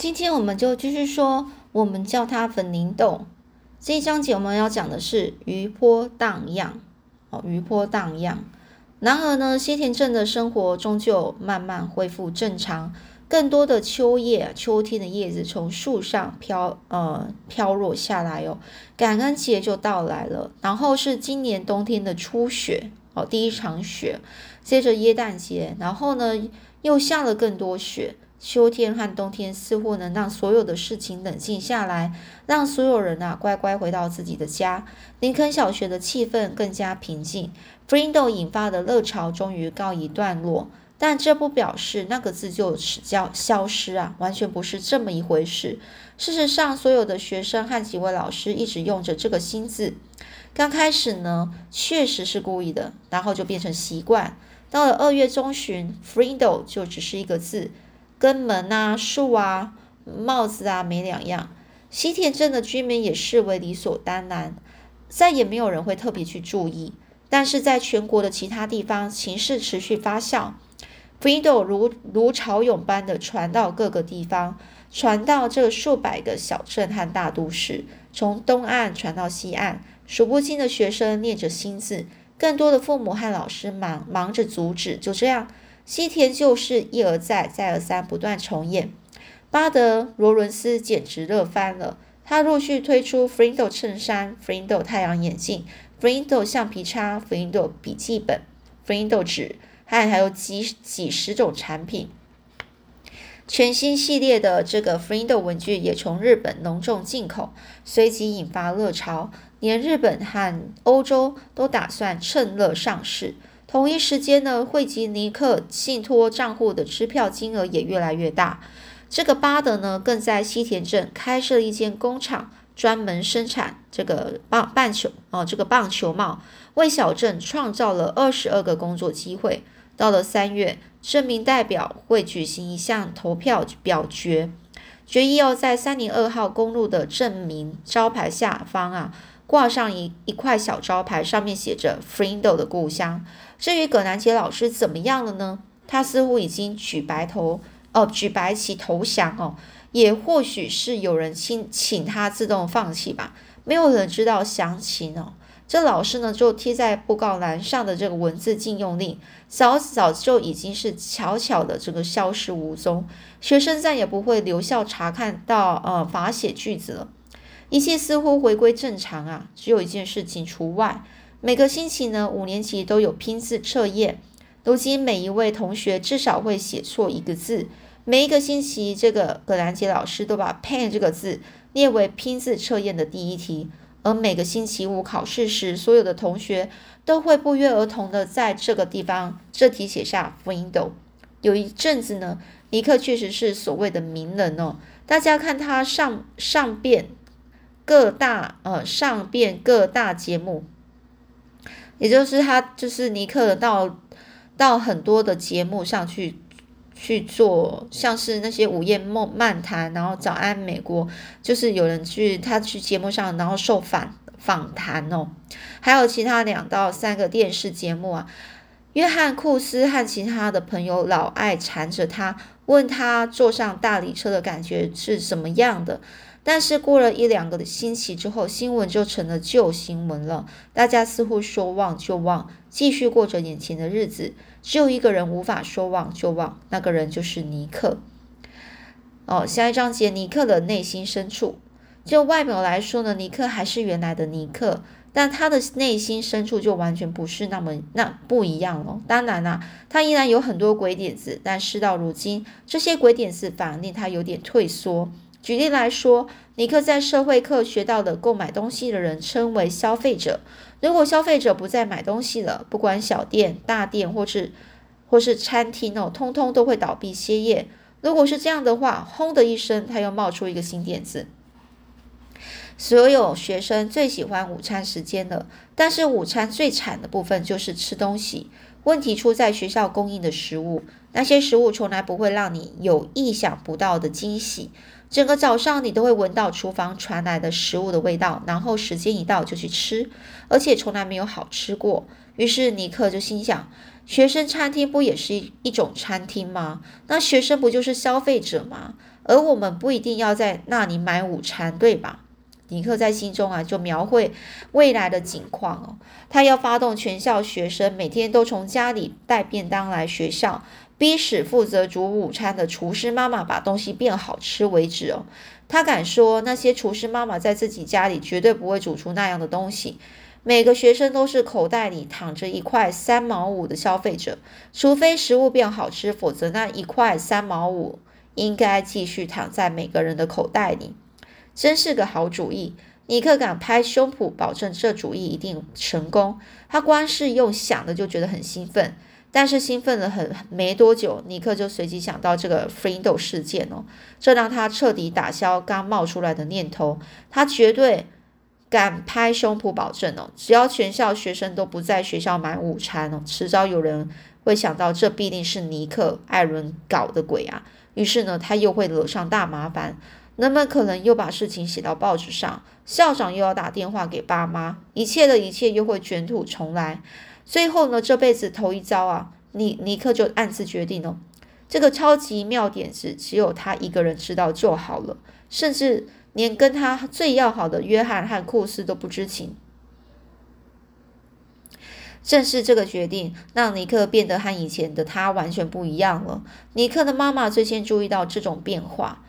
今天我们就继续说，我们叫它粉凝豆。这一章节我们要讲的是余波荡漾，哦，余波荡漾。然而呢，西田镇的生活终究慢慢恢复正常，更多的秋叶、秋天的叶子从树上飘，呃，飘落下来哦。感恩节就到来了，然后是今年冬天的初雪，哦，第一场雪。接着耶诞节，然后呢，又下了更多雪。秋天和冬天似乎能让所有的事情冷静下来，让所有人啊乖乖回到自己的家。林肯小学的气氛更加平静，Frindo 引发的热潮终于告一段落。但这不表示那个字就此消消失啊，完全不是这么一回事。事实上，所有的学生和几位老师一直用着这个新字。刚开始呢，确实是故意的，然后就变成习惯。到了二月中旬，Frindo 就只是一个字。跟门啊、树啊、帽子啊没两样，西田镇的居民也视为理所当然，再也没有人会特别去注意。但是在全国的其他地方，情势持续发酵 f r e d o 如如潮涌般的传到各个地方，传到这数百个小镇和大都市，从东岸传到西岸，数不清的学生念着新字，更多的父母和老师忙忙着阻止，就这样。西田旧事一而再、再而三不断重演，巴德罗伦斯简直乐翻了。他陆续推出 Frindo 衬衫、Frindo 太阳眼镜、Frindo 橡皮擦、Frindo 笔记本、Frindo 纸，还还有几几十种产品。全新系列的这个 Frindo 文具也从日本隆重进口，随即引发热潮，连日本和欧洲都打算趁热上市。同一时间呢，汇集尼克信托账户的支票金额也越来越大。这个巴德呢，更在西田镇开设了一间工厂，专门生产这个棒棒球哦，这个棒球帽，为小镇创造了二十二个工作机会。到了三月，镇民代表会举行一项投票表决，决议要在三零二号公路的镇民招牌下方啊。挂上一一块小招牌，上面写着 “Frindo 的故乡”。至于葛南杰老师怎么样了呢？他似乎已经举白头哦，举白旗投降哦，也或许是有人请请他自动放弃吧。没有人知道详情哦。这老师呢，就贴在布告栏上的这个文字禁用令，早早就已经是悄悄的这个消失无踪，学生再也不会留校查看到呃罚写句子了。一切似乎回归正常啊，只有一件事情除外。每个星期呢，五年级都有拼字测验。如今每一位同学至少会写错一个字。每一个星期，这个葛兰杰老师都把 “pen” 这个字列为拼字测验的第一题。而每个星期五考试时，所有的同学都会不约而同的在这个地方这题写下 “window”。有一阵子呢，尼克确实是所谓的名人哦。大家看他上上遍。各大呃上遍各大节目，也就是他就是尼克到到很多的节目上去去做，像是那些午夜梦漫谈，然后早安美国，就是有人去他去节目上，然后受访访谈哦，还有其他两到三个电视节目啊，约翰库斯和其他的朋友老爱缠着他，问他坐上大礼车的感觉是什么样的。但是过了一两个星期之后，新闻就成了旧新闻了。大家似乎说忘就忘，继续过着眼前的日子。只有一个人无法说忘就忘，那个人就是尼克。哦，下一章节，尼克的内心深处。就外表来说呢，尼克还是原来的尼克，但他的内心深处就完全不是那么那不一样了。当然啦，他依然有很多鬼点子，但事到如今，这些鬼点子反而令他有点退缩。举例来说，尼克在社会课学到的购买东西的人称为消费者。如果消费者不再买东西了，不管小店、大店或是或是餐厅哦，通通都会倒闭歇业。如果是这样的话，轰的一声，他又冒出一个新点子。所有学生最喜欢午餐时间了，但是午餐最惨的部分就是吃东西。问题出在学校供应的食物，那些食物从来不会让你有意想不到的惊喜。整个早上，你都会闻到厨房传来的食物的味道，然后时间一到就去吃，而且从来没有好吃过。于是尼克就心想：学生餐厅不也是一一种餐厅吗？那学生不就是消费者吗？而我们不一定要在那里买午餐，对吧？尼克在心中啊，就描绘未来的景况哦。他要发动全校学生每天都从家里带便当来学校，逼使负责煮午餐的厨师妈妈把东西变好吃为止哦。他敢说，那些厨师妈妈在自己家里绝对不会煮出那样的东西。每个学生都是口袋里躺着一块三毛五的消费者，除非食物变好吃，否则那一块三毛五应该继续躺在每个人的口袋里。真是个好主意！尼克敢拍胸脯保证这主意一定成功。他光是用想的就觉得很兴奋，但是兴奋了很没多久，尼克就随即想到这个 f r i n d o 事件哦，这让他彻底打消刚冒出来的念头。他绝对敢拍胸脯保证哦，只要全校学生都不在学校买午餐哦，迟早有人会想到这必定是尼克艾伦搞的鬼啊！于是呢，他又会惹上大麻烦。人们可能又把事情写到报纸上，校长又要打电话给爸妈，一切的一切又会卷土重来。最后呢，这辈子头一遭啊，尼尼克就暗自决定哦，这个超级妙点子只有他一个人知道就好了，甚至连跟他最要好的约翰和库斯都不知情。正是这个决定，让尼克变得和以前的他完全不一样了。尼克的妈妈最先注意到这种变化。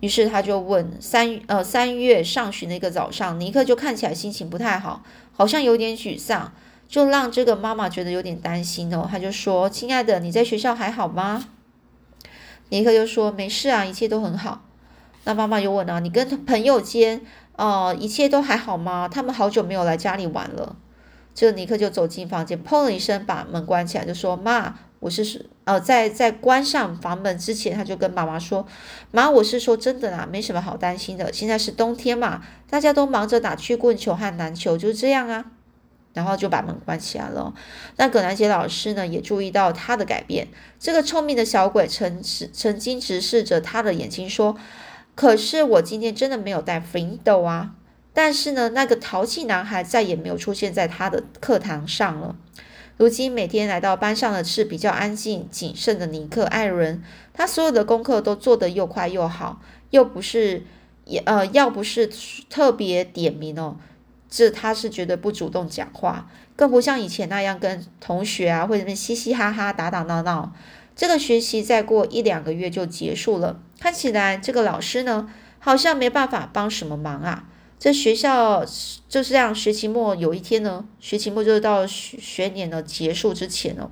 于是他就问三呃三月上旬的一个早上，尼克就看起来心情不太好，好像有点沮丧，就让这个妈妈觉得有点担心哦。她就说：“亲爱的，你在学校还好吗？”尼克就说：“没事啊，一切都很好。”那妈妈又问啊：“你跟朋友间哦，一切都还好吗？他们好久没有来家里玩了。”这个尼克就走进房间，砰了一声把门关起来，就说：“妈。”我是呃，在在关上房门之前，他就跟妈妈说：“妈，我是说真的啦，没什么好担心的。现在是冬天嘛，大家都忙着打曲棍球和篮球，就这样啊。”然后就把门关起来了。那葛兰杰老师呢，也注意到他的改变。这个聪明的小鬼曾曾经直视着他的眼睛说：“可是我今天真的没有带 f r i n d o 啊。”但是呢，那个淘气男孩再也没有出现在他的课堂上了。如今每天来到班上的是比较安静谨慎的尼克艾伦，他所有的功课都做得又快又好，又不是也呃要不是特别点名哦，这他是绝对不主动讲话，更不像以前那样跟同学啊或者嘻嘻哈哈打打闹闹。这个学习再过一两个月就结束了，看起来这个老师呢好像没办法帮什么忙啊。这学校就是这样，学期末有一天呢，学期末就是到学学年的结束之前哦。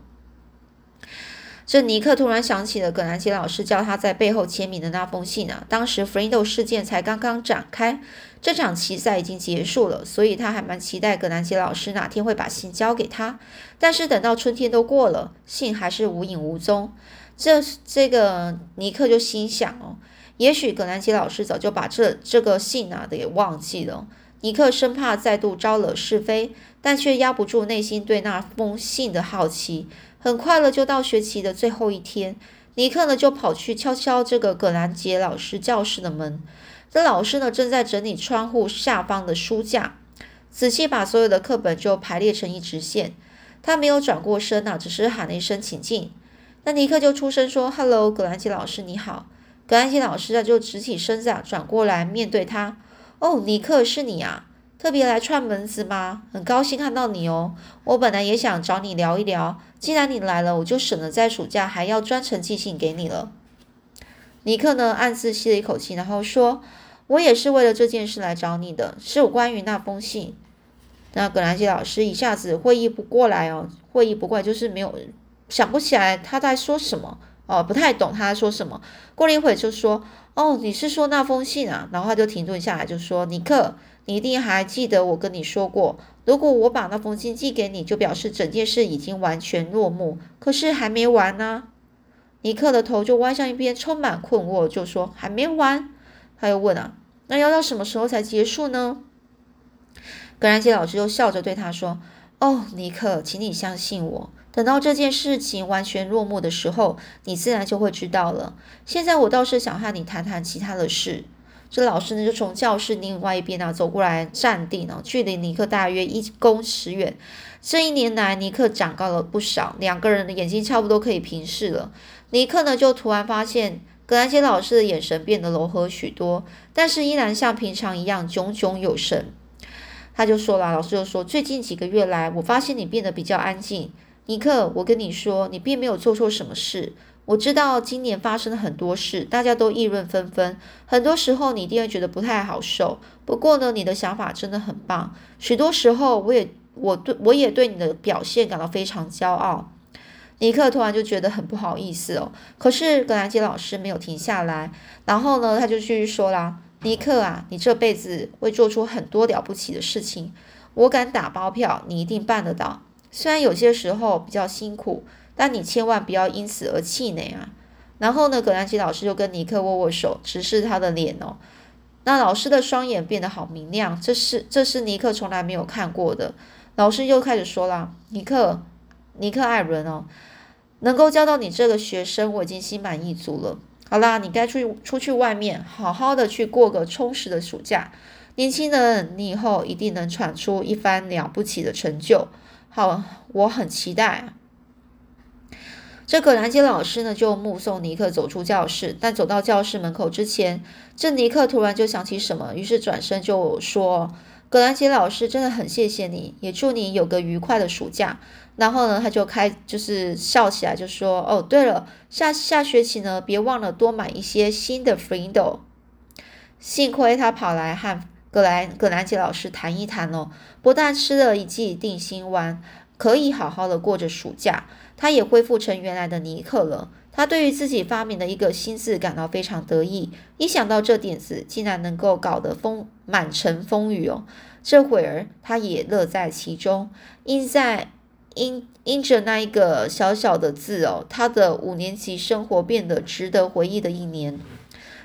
这尼克突然想起了葛兰杰老师叫他在背后签名的那封信啊。当时 f r i n d o 事件才刚刚展开，这场棋赛已经结束了，所以他还蛮期待葛兰杰老师哪天会把信交给他。但是等到春天都过了，信还是无影无踪。这这个尼克就心想哦。也许葛兰杰老师早就把这这个信啊的给忘记了。尼克生怕再度招惹是非，但却压不住内心对那封信的好奇。很快了，就到学期的最后一天，尼克呢就跑去敲敲这个葛兰杰老师教室的门。这老师呢正在整理窗户下方的书架，仔细把所有的课本就排列成一直线。他没有转过身啊，只是喊了一声“请进”。那尼克就出声说：“Hello，葛兰奇老师，你好。”格兰奇老师啊，就直起身子啊，转过来面对他。哦，尼克，是你啊？特别来串门子吗？很高兴看到你哦。我本来也想找你聊一聊，既然你来了，我就省了在暑假还要专程寄信给你了。尼克呢，暗自吸了一口气，然后说：“我也是为了这件事来找你的，是有关于那封信。”那葛兰西老师一下子会意不过来哦，会意不过来，就是没有想不起来他在说什么。哦，不太懂他在说什么。过了一会就说：“哦，你是说那封信啊？”然后他就停顿下来，就说：“尼克，你一定还记得我跟你说过，如果我把那封信寄给你，就表示整件事已经完全落幕。可是还没完呢。”尼克的头就歪向一边，充满困惑，就说：“还没完？”他又问啊：“那要到什么时候才结束呢？”格兰杰老师又笑着对他说：“哦，尼克，请你相信我。”等到这件事情完全落幕的时候，你自然就会知道了。现在我倒是想和你谈谈其他的事。这老师呢就从教室另外一边啊走过来站定哦，距离尼克大约一公尺远。这一年来，尼克长高了不少，两个人的眼睛差不多可以平视了。尼克呢就突然发现格兰杰老师的眼神变得柔和许多，但是依然像平常一样炯炯有神。他就说了，老师就说，最近几个月来，我发现你变得比较安静。尼克，我跟你说，你并没有做错什么事。我知道今年发生了很多事，大家都议论纷纷。很多时候你一定会觉得不太好受。不过呢，你的想法真的很棒。许多时候，我也我对我也对你的表现感到非常骄傲。尼克突然就觉得很不好意思哦。可是格兰杰老师没有停下来，然后呢，他就继续说啦：“尼克啊，你这辈子会做出很多了不起的事情。我敢打包票，你一定办得到。虽然有些时候比较辛苦。”但你千万不要因此而气馁啊！然后呢，葛兰奇老师就跟尼克握握手，直视他的脸哦。那老师的双眼变得好明亮，这是这是尼克从来没有看过的。老师又开始说了：“尼克，尼克艾伦哦，能够教到你这个学生，我已经心满意足了。好啦，你该出去出去外面，好好的去过个充实的暑假。年轻人，你以后一定能闯出一番了不起的成就。好，我很期待。”这葛兰杰老师呢，就目送尼克走出教室，但走到教室门口之前，这尼克突然就想起什么，于是转身就说：“葛兰杰老师，真的很谢谢你，也祝你有个愉快的暑假。”然后呢，他就开就是笑起来，就说：“哦，对了，下下学期呢，别忘了多买一些新的 Friendo。”幸亏他跑来和葛兰葛兰杰老师谈一谈哦，不但吃了一剂定心丸，可以好好的过着暑假。他也恢复成原来的尼克了。他对于自己发明的一个新字感到非常得意。一想到这点子竟然能够搞得风满城风雨哦，这会儿他也乐在其中。因在因因着那一个小小的字哦，他的五年级生活变得值得回忆的一年。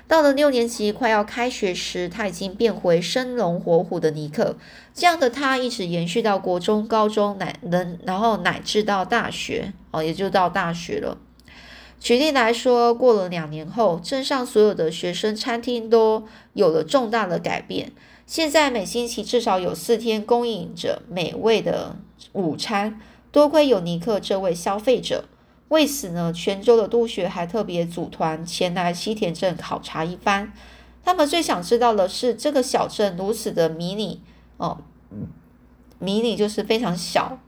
到了六年级快要开学时，他已经变回生龙活虎的尼克。这样的他一直延续到国中、高中，乃能然后乃至到大学哦，也就到大学了。举例来说，过了两年后，镇上所有的学生餐厅都有了重大的改变。现在每星期至少有四天供应着美味的午餐，多亏有尼克这位消费者。为此呢，泉州的督学还特别组团前来西田镇考察一番。他们最想知道的是，这个小镇如此的迷你哦，迷你就是非常小，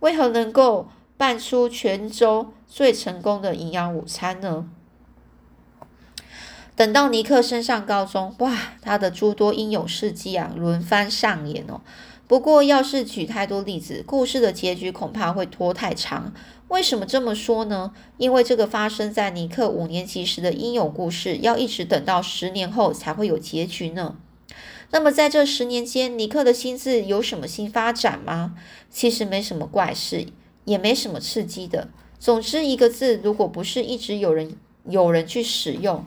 为何能够办出泉州最成功的营养午餐呢？等到尼克升上高中，哇，他的诸多英勇事迹啊，轮番上演哦。不过，要是举太多例子，故事的结局恐怕会拖太长。为什么这么说呢？因为这个发生在尼克五年级时的英勇故事，要一直等到十年后才会有结局呢。那么，在这十年间，尼克的心智有什么新发展吗？其实没什么怪事，也没什么刺激的。总之，一个字，如果不是一直有人有人去使用，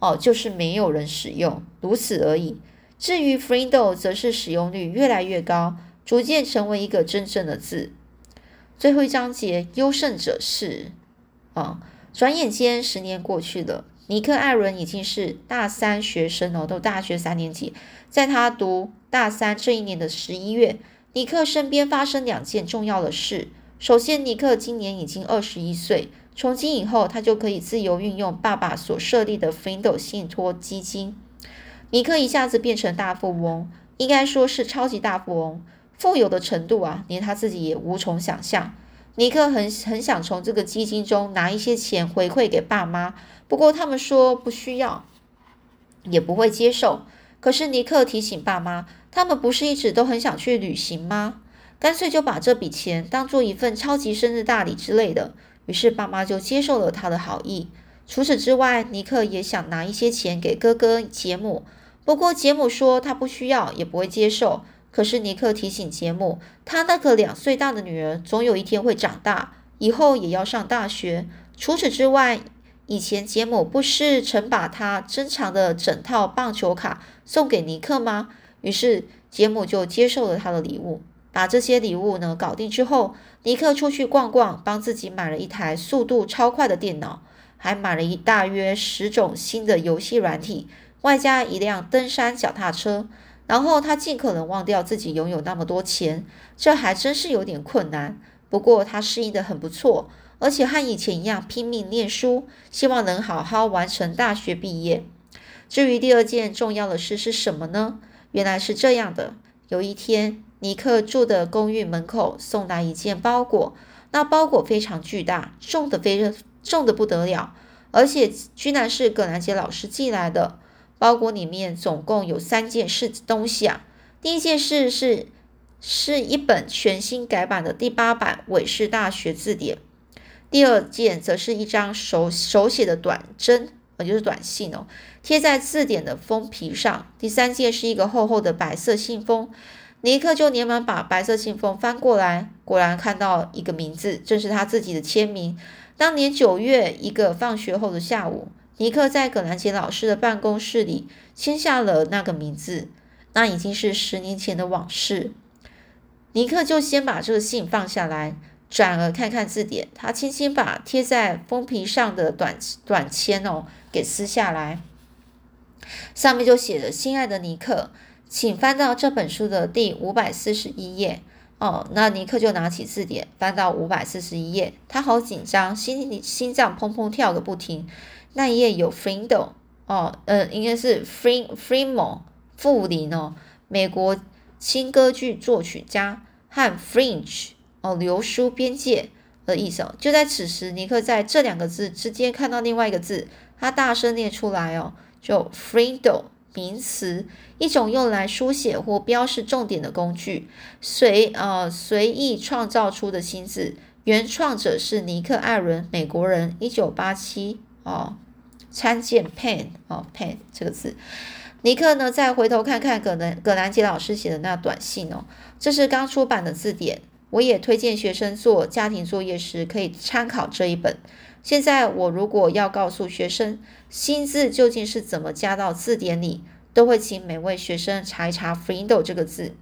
哦，就是没有人使用，如此而已。至于 Frindo，则是使用率越来越高，逐渐成为一个真正的字。最后一章节，优胜者是啊。转眼间，十年过去了，尼克·艾伦已经是大三学生哦，都大学三年级。在他读大三这一年的十一月，尼克身边发生两件重要的事。首先，尼克今年已经二十一岁，从今以后，他就可以自由运用爸爸所设立的 Frindo 信托基金。尼克一下子变成大富翁，应该说是超级大富翁，富有的程度啊，连他自己也无从想象。尼克很很想从这个基金中拿一些钱回馈给爸妈，不过他们说不需要，也不会接受。可是尼克提醒爸妈，他们不是一直都很想去旅行吗？干脆就把这笔钱当做一份超级生日大礼之类的。于是爸妈就接受了他的好意。除此之外，尼克也想拿一些钱给哥哥杰姆。不过杰姆说他不需要，也不会接受。可是尼克提醒杰姆，他那个两岁大的女儿总有一天会长大，以后也要上大学。除此之外，以前杰姆不是曾把他珍藏的整套棒球卡送给尼克吗？于是杰姆就接受了他的礼物。把这些礼物呢搞定之后，尼克出去逛逛，帮自己买了一台速度超快的电脑，还买了一大约十种新的游戏软体。外加一辆登山脚踏车，然后他尽可能忘掉自己拥有那么多钱，这还真是有点困难。不过他适应的很不错，而且和以前一样拼命念书，希望能好好完成大学毕业。至于第二件重要的事是什么呢？原来是这样的：有一天，尼克住的公寓门口送来一件包裹，那包裹非常巨大，重的非重的不得了，而且居然是葛兰杰老师寄来的。包裹里面总共有三件事东西啊。第一件事是是一本全新改版的第八版韦氏大学字典，第二件则是一张手手写的短针。也就是短信哦，贴在字典的封皮上。第三件是一个厚厚的白色信封，尼克就连忙把白色信封翻过来，果然看到一个名字，正是他自己的签名。当年九月一个放学后的下午，尼克在葛兰杰老师的办公室里签下了那个名字。那已经是十年前的往事。尼克就先把这个信放下来。转而看看字典，他轻轻把贴在封皮上的短短签哦给撕下来，上面就写着：“亲爱的尼克，请翻到这本书的第五百四十一页。”哦，那尼克就拿起字典，翻到五百四十一页，他好紧张，心心脏砰砰跳个不停。那一页有 f r i n d o 哦，呃，应该是 Free Freemo 富林哦，美国轻歌剧作曲家和 Fringe。哦，流书边界的意思哦。就在此时，尼克在这两个字之间看到另外一个字，他大声念出来哦，就 “friendo” 名词，一种用来书写或标示重点的工具，随呃随意创造出的新字，原创者是尼克艾伦，美国人，一九八七哦，参见 “pen” 哦，“pen” 这个字。尼克呢，再回头看看葛南葛兰杰老师写的那短信哦，这是刚出版的字典。我也推荐学生做家庭作业时可以参考这一本。现在我如果要告诉学生新字究竟是怎么加到字典里，都会请每位学生查一查 f r i n d o 这个字。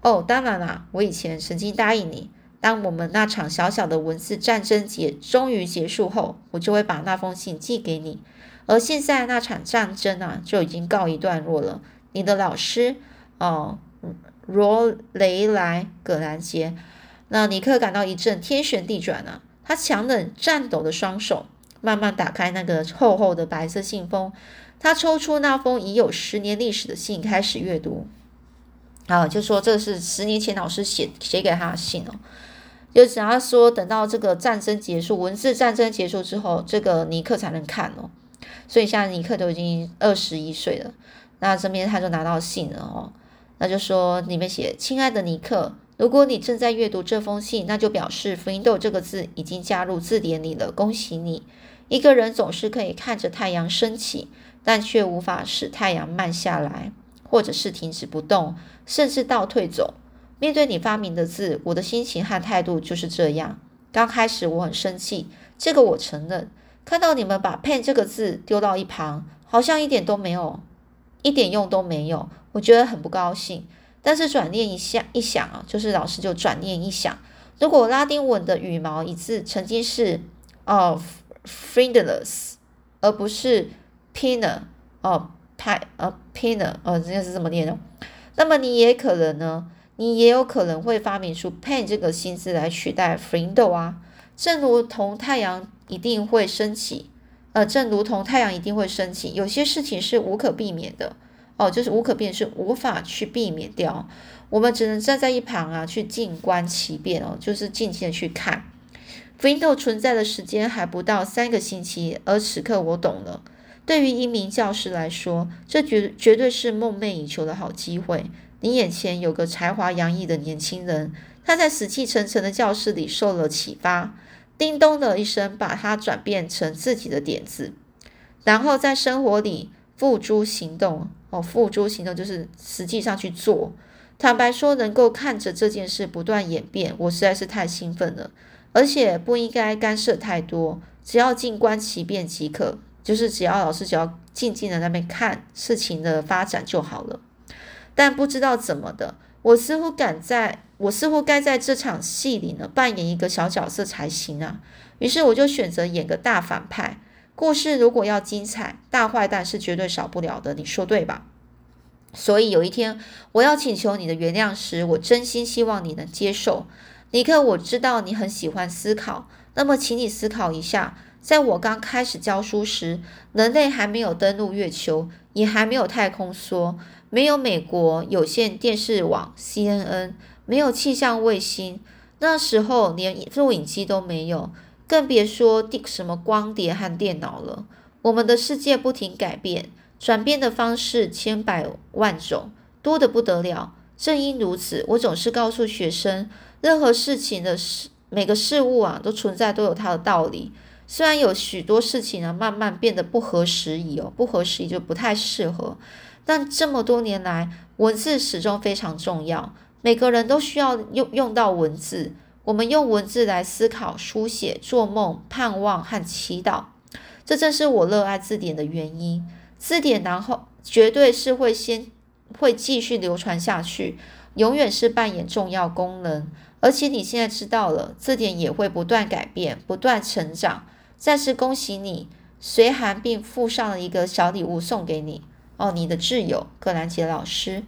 哦，当然啦，我以前曾经答应你，当我们那场小小的文字战争结终于结束后，我就会把那封信寄给你。而现在那场战争啊，就已经告一段落了。你的老师，哦。罗雷莱·葛兰杰，那尼克感到一阵天旋地转啊！他强忍颤抖的双手，慢慢打开那个厚厚的白色信封。他抽出那封已有十年历史的信，开始阅读。啊，就说这是十年前老师写写给他的信哦。就只要说等到这个战争结束，文字战争结束之后，这个尼克才能看哦。所以现在尼克都已经二十一岁了，那这边他就拿到信了哦。那就说里面写：“亲爱的尼克，如果你正在阅读这封信，那就表示 ‘friendo’ 这个字已经加入字典里了。恭喜你！一个人总是可以看着太阳升起，但却无法使太阳慢下来，或者是停止不动，甚至倒退走。面对你发明的字，我的心情和态度就是这样。刚开始我很生气，这个我承认。看到你们把 ‘pen’ 这个字丢到一旁，好像一点都没有，一点用都没有。”我觉得很不高兴，但是转念一下一想啊，就是老师就转念一想，如果拉丁文的羽毛一字曾经是哦 friendless，而不是 pinner 哦派呃 pinner 哦这个是怎么念的？那么你也可能呢，你也有可能会发明出 pen 这个新字来取代 friendo 啊，正如同太阳一定会升起，呃，正如同太阳一定会升起，有些事情是无可避免的。哦，就是无可变，是无法去避免掉。我们只能站在一旁啊，去静观其变哦，就是静静的去看。frindo 存在的时间还不到三个星期，而此刻我懂了。对于一名教师来说，这绝绝对是梦寐以求的好机会。你眼前有个才华洋溢的年轻人，他在死气沉沉的教室里受了启发，叮咚的一声，把它转变成自己的点子，然后在生活里付诸行动。哦，付诸行动就是实际上去做。坦白说，能够看着这件事不断演变，我实在是太兴奋了。而且不应该干涉太多，只要静观其变即可。就是只要老师只要静静的那边看事情的发展就好了。但不知道怎么的，我似乎敢在，我似乎该在这场戏里呢扮演一个小角色才行啊。于是我就选择演个大反派。故事如果要精彩，大坏蛋是绝对少不了的，你说对吧？所以有一天我要请求你的原谅时，我真心希望你能接受。尼克，我知道你很喜欢思考，那么请你思考一下，在我刚开始教书时，人类还没有登陆月球，也还没有太空梭，没有美国有线电视网 CNN，没有气象卫星，那时候连录影机都没有。更别说电什么光碟和电脑了。我们的世界不停改变，转变的方式千百万种，多得不得了。正因如此，我总是告诉学生，任何事情的事，每个事物啊，都存在，都有它的道理。虽然有许多事情呢，慢慢变得不合时宜哦，不合时宜就不太适合。但这么多年来，文字始终非常重要。每个人都需要用用到文字。我们用文字来思考、书写、做梦、盼望和祈祷，这正是我热爱字典的原因。字典然后绝对是会先会继续流传下去，永远是扮演重要功能。而且你现在知道了，字典也会不断改变、不断成长。再次恭喜你，随函并附上了一个小礼物送给你哦，你的挚友葛兰杰老师。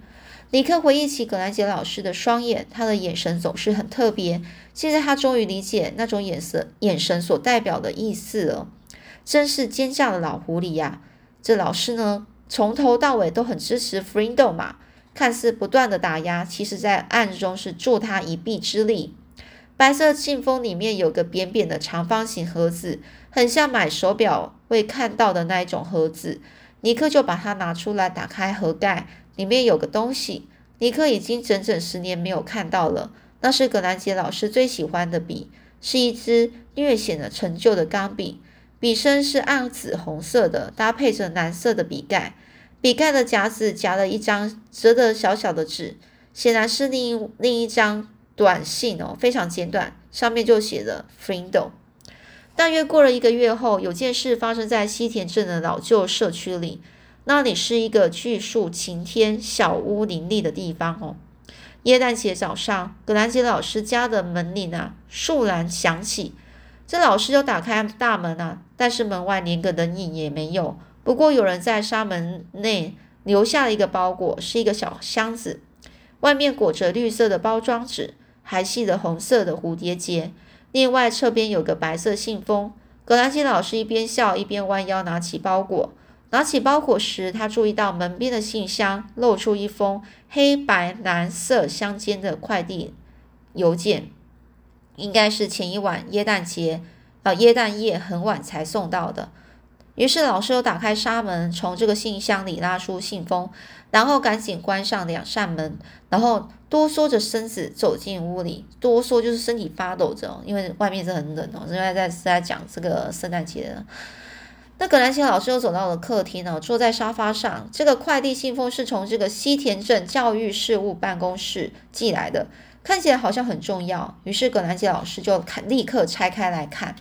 尼克回忆起葛兰杰老师的双眼，他的眼神总是很特别。现在他终于理解那种眼神、眼神所代表的意思了。真是奸诈的老狐狸呀！这老师呢，从头到尾都很支持 Frindo 嘛，看似不断的打压，其实在暗中是助他一臂之力。白色信封里面有个扁扁的长方形盒子，很像买手表会看到的那一种盒子。尼克就把它拿出来，打开盒盖。里面有个东西，尼克已经整整十年没有看到了。那是葛兰杰老师最喜欢的笔，是一支略显的陈旧的钢笔，笔身是暗紫红色的，搭配着蓝色的笔盖。笔盖的夹子夹了一张折得小小的纸，显然是另另一张短信哦，非常简短，上面就写了 “Friendo”。大约过了一个月后，有件事发生在西田镇的老旧社区里。那里是一个巨树晴天、小屋林立的地方哦。耶诞节早上，葛兰杰老师家的门铃啊，倏然响起。这老师就打开大门啊，但是门外连个人影也没有。不过有人在纱门内留下了一个包裹，是一个小箱子，外面裹着绿色的包装纸，还系着红色的蝴蝶结。另外侧边有个白色信封。格兰杰老师一边笑一边弯腰拿起包裹。拿起包裹时，他注意到门边的信箱露出一封黑白蓝色相间的快递邮件，应该是前一晚耶诞节，呃，耶诞夜很晚才送到的。于是老师又打开纱门，从这个信箱里拉出信封，然后赶紧关上两扇门，然后哆嗦着身子走进屋里。哆嗦就是身体发抖着，因为外面是很冷哦，因为在是在讲这个圣诞节。那葛兰奇老师又走到了客厅呢，坐在沙发上。这个快递信封是从这个西田镇教育事务办公室寄来的，看起来好像很重要。于是葛兰奇老师就看，立刻拆开来看。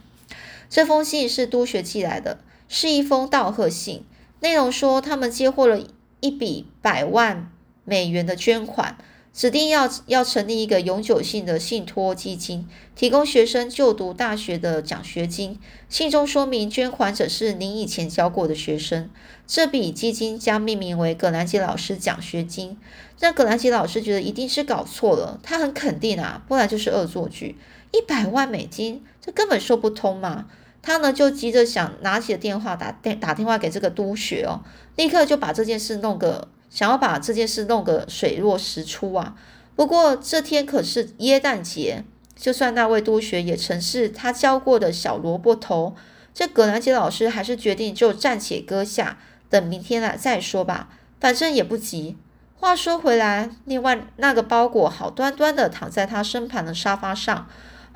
这封信是督学寄来的，是一封道贺信，内容说他们接获了一笔百万美元的捐款。指定要要成立一个永久性的信托基金，提供学生就读大学的奖学金。信中说明，捐款者是您以前教过的学生。这笔基金将命名为葛兰杰老师奖学金。让葛兰杰老师觉得一定是搞错了，他很肯定啊，不然就是恶作剧。一百万美金，这根本说不通嘛！他呢就急着想拿起了电话打电打电话给这个督学哦，立刻就把这件事弄个。想要把这件事弄个水落石出啊！不过这天可是耶诞节，就算那位督学也曾是他教过的小萝卜头，这葛兰杰老师还是决定就暂且搁下，等明天来再说吧，反正也不急。话说回来，另外那个包裹好端端的躺在他身旁的沙发上，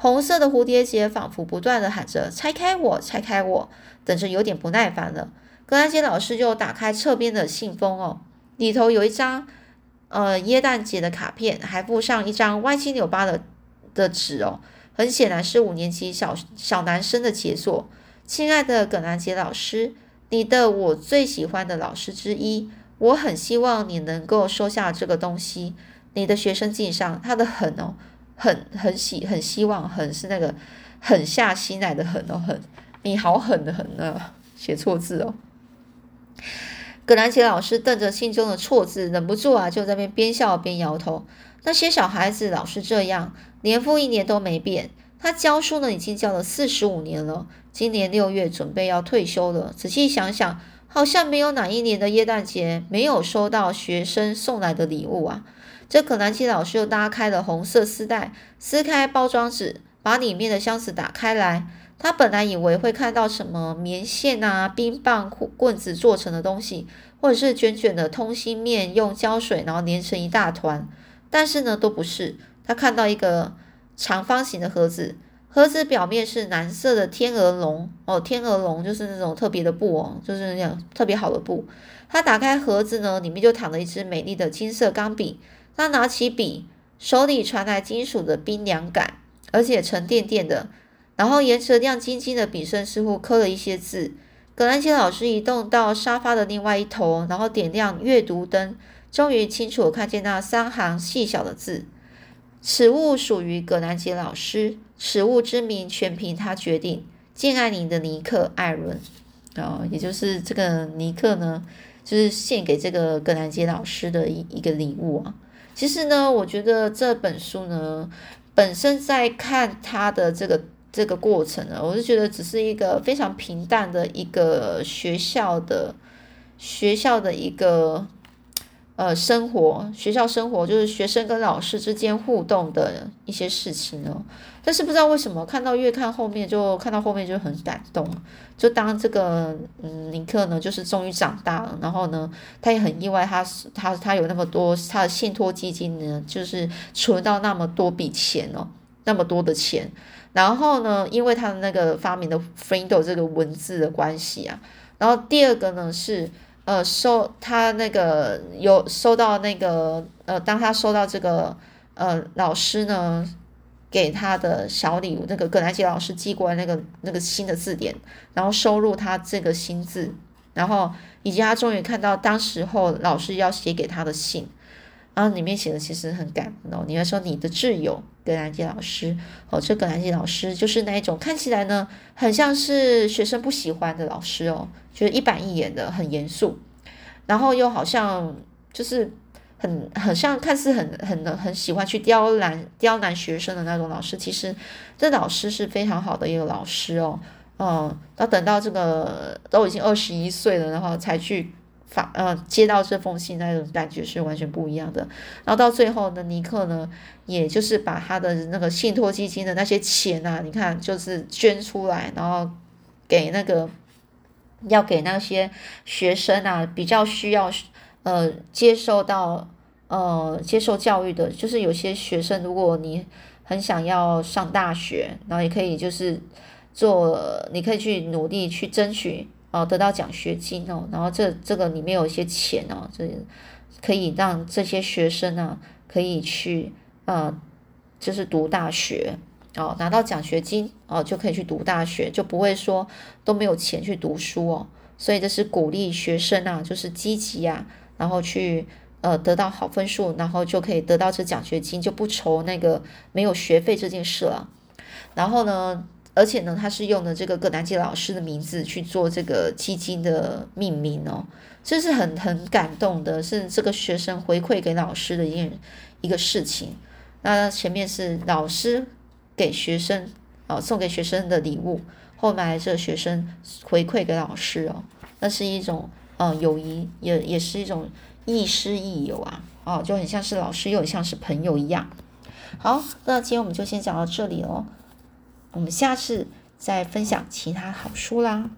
红色的蝴蝶结仿佛不断的喊着“拆开我，拆开我”，等着有点不耐烦了。葛兰杰老师就打开侧边的信封哦。里头有一张，呃，耶诞节的卡片，还附上一张歪七扭八的的纸哦，很显然是五年级小小男生的杰作。亲爱的葛兰杰老师，你的我最喜欢的老师之一，我很希望你能够收下这个东西。你的学生敬上，他的很哦，很很喜，很希望，很是那个狠下心来的狠哦，狠，你好狠的很呢。写错字哦。葛兰杰老师瞪着信中的错字，忍不住啊，就在那边边笑边摇头。那些小孩子老是这样，年复一年都没变。他教书呢，已经教了四十五年了，今年六月准备要退休了。仔细想想，好像没有哪一年的耶诞节没有收到学生送来的礼物啊。这可兰奇老师又拉开了红色丝带，撕开包装纸，把里面的箱子打开来。他本来以为会看到什么棉线啊、冰棒、棍子做成的东西，或者是卷卷的通心面，用胶水然后粘成一大团，但是呢，都不是。他看到一个长方形的盒子，盒子表面是蓝色的天鹅绒哦，天鹅绒就是那种特别的布哦，就是那样特别好的布。他打开盒子呢，里面就躺着一支美丽的金色钢笔。他拿起笔，手里传来金属的冰凉感，而且沉甸甸的。然后沿着亮晶晶的笔身，似乎刻了一些字。葛兰杰老师移动到沙发的另外一头，然后点亮阅读灯，终于清楚看见那三行细小的字：“此物属于葛兰杰老师，此物之名全凭他决定。敬爱您的尼克·艾伦。”哦，也就是这个尼克呢，就是献给这个葛兰杰老师的一一个礼物啊。其实呢，我觉得这本书呢，本身在看它的这个这个过程呢，我是觉得只是一个非常平淡的一个学校的学校的一个。呃，生活学校生活就是学生跟老师之间互动的一些事情哦。但是不知道为什么，看到越看后面就看到后面就很感动。就当这个嗯尼克呢，就是终于长大了，然后呢，他也很意外，他他他有那么多他的信托基金呢，就是存到那么多笔钱哦，那么多的钱。然后呢，因为他的那个发明的 f r i n d 这个文字的关系啊。然后第二个呢是。呃，收他那个有收到那个呃，当他收到这个呃老师呢给他的小礼物，那个葛兰杰老师寄过来那个那个新的字典，然后收入他这个新字，然后以及他终于看到当时候老师要写给他的信。然后里面写的其实很感动，你要说你的挚友格兰杰老师，哦，这格兰杰老师就是那一种看起来呢，很像是学生不喜欢的老师哦，就是一板一眼的，很严肃，然后又好像就是很很像看似很很很喜欢去刁难刁难学生的那种老师，其实这老师是非常好的一个老师哦，嗯，要等到这个都已经二十一岁了，然后才去。发呃接到这封信那种感觉是完全不一样的。然后到最后呢，尼克呢，也就是把他的那个信托基金的那些钱啊，你看就是捐出来，然后给那个要给那些学生啊，比较需要呃接受到呃接受教育的，就是有些学生，如果你很想要上大学，然后也可以就是做，你可以去努力去争取。哦，得到奖学金哦，然后这这个里面有一些钱哦，这可以让这些学生呢，可以去呃，就是读大学哦，拿到奖学金哦，就可以去读大学，就不会说都没有钱去读书哦。所以这是鼓励学生啊，就是积极啊，然后去呃得到好分数，然后就可以得到这奖学金，就不愁那个没有学费这件事了。然后呢？而且呢，他是用的这个葛南杰老师的名字去做这个基金的命名哦，这是很很感动的，是这个学生回馈给老师的一件一个事情。那前面是老师给学生哦送给学生的礼物，后面这个学生回馈给老师哦，那是一种呃友谊，也也是一种亦师亦友啊，哦就很像是老师又很像是朋友一样。好，那今天我们就先讲到这里哦。我们下次再分享其他好书啦。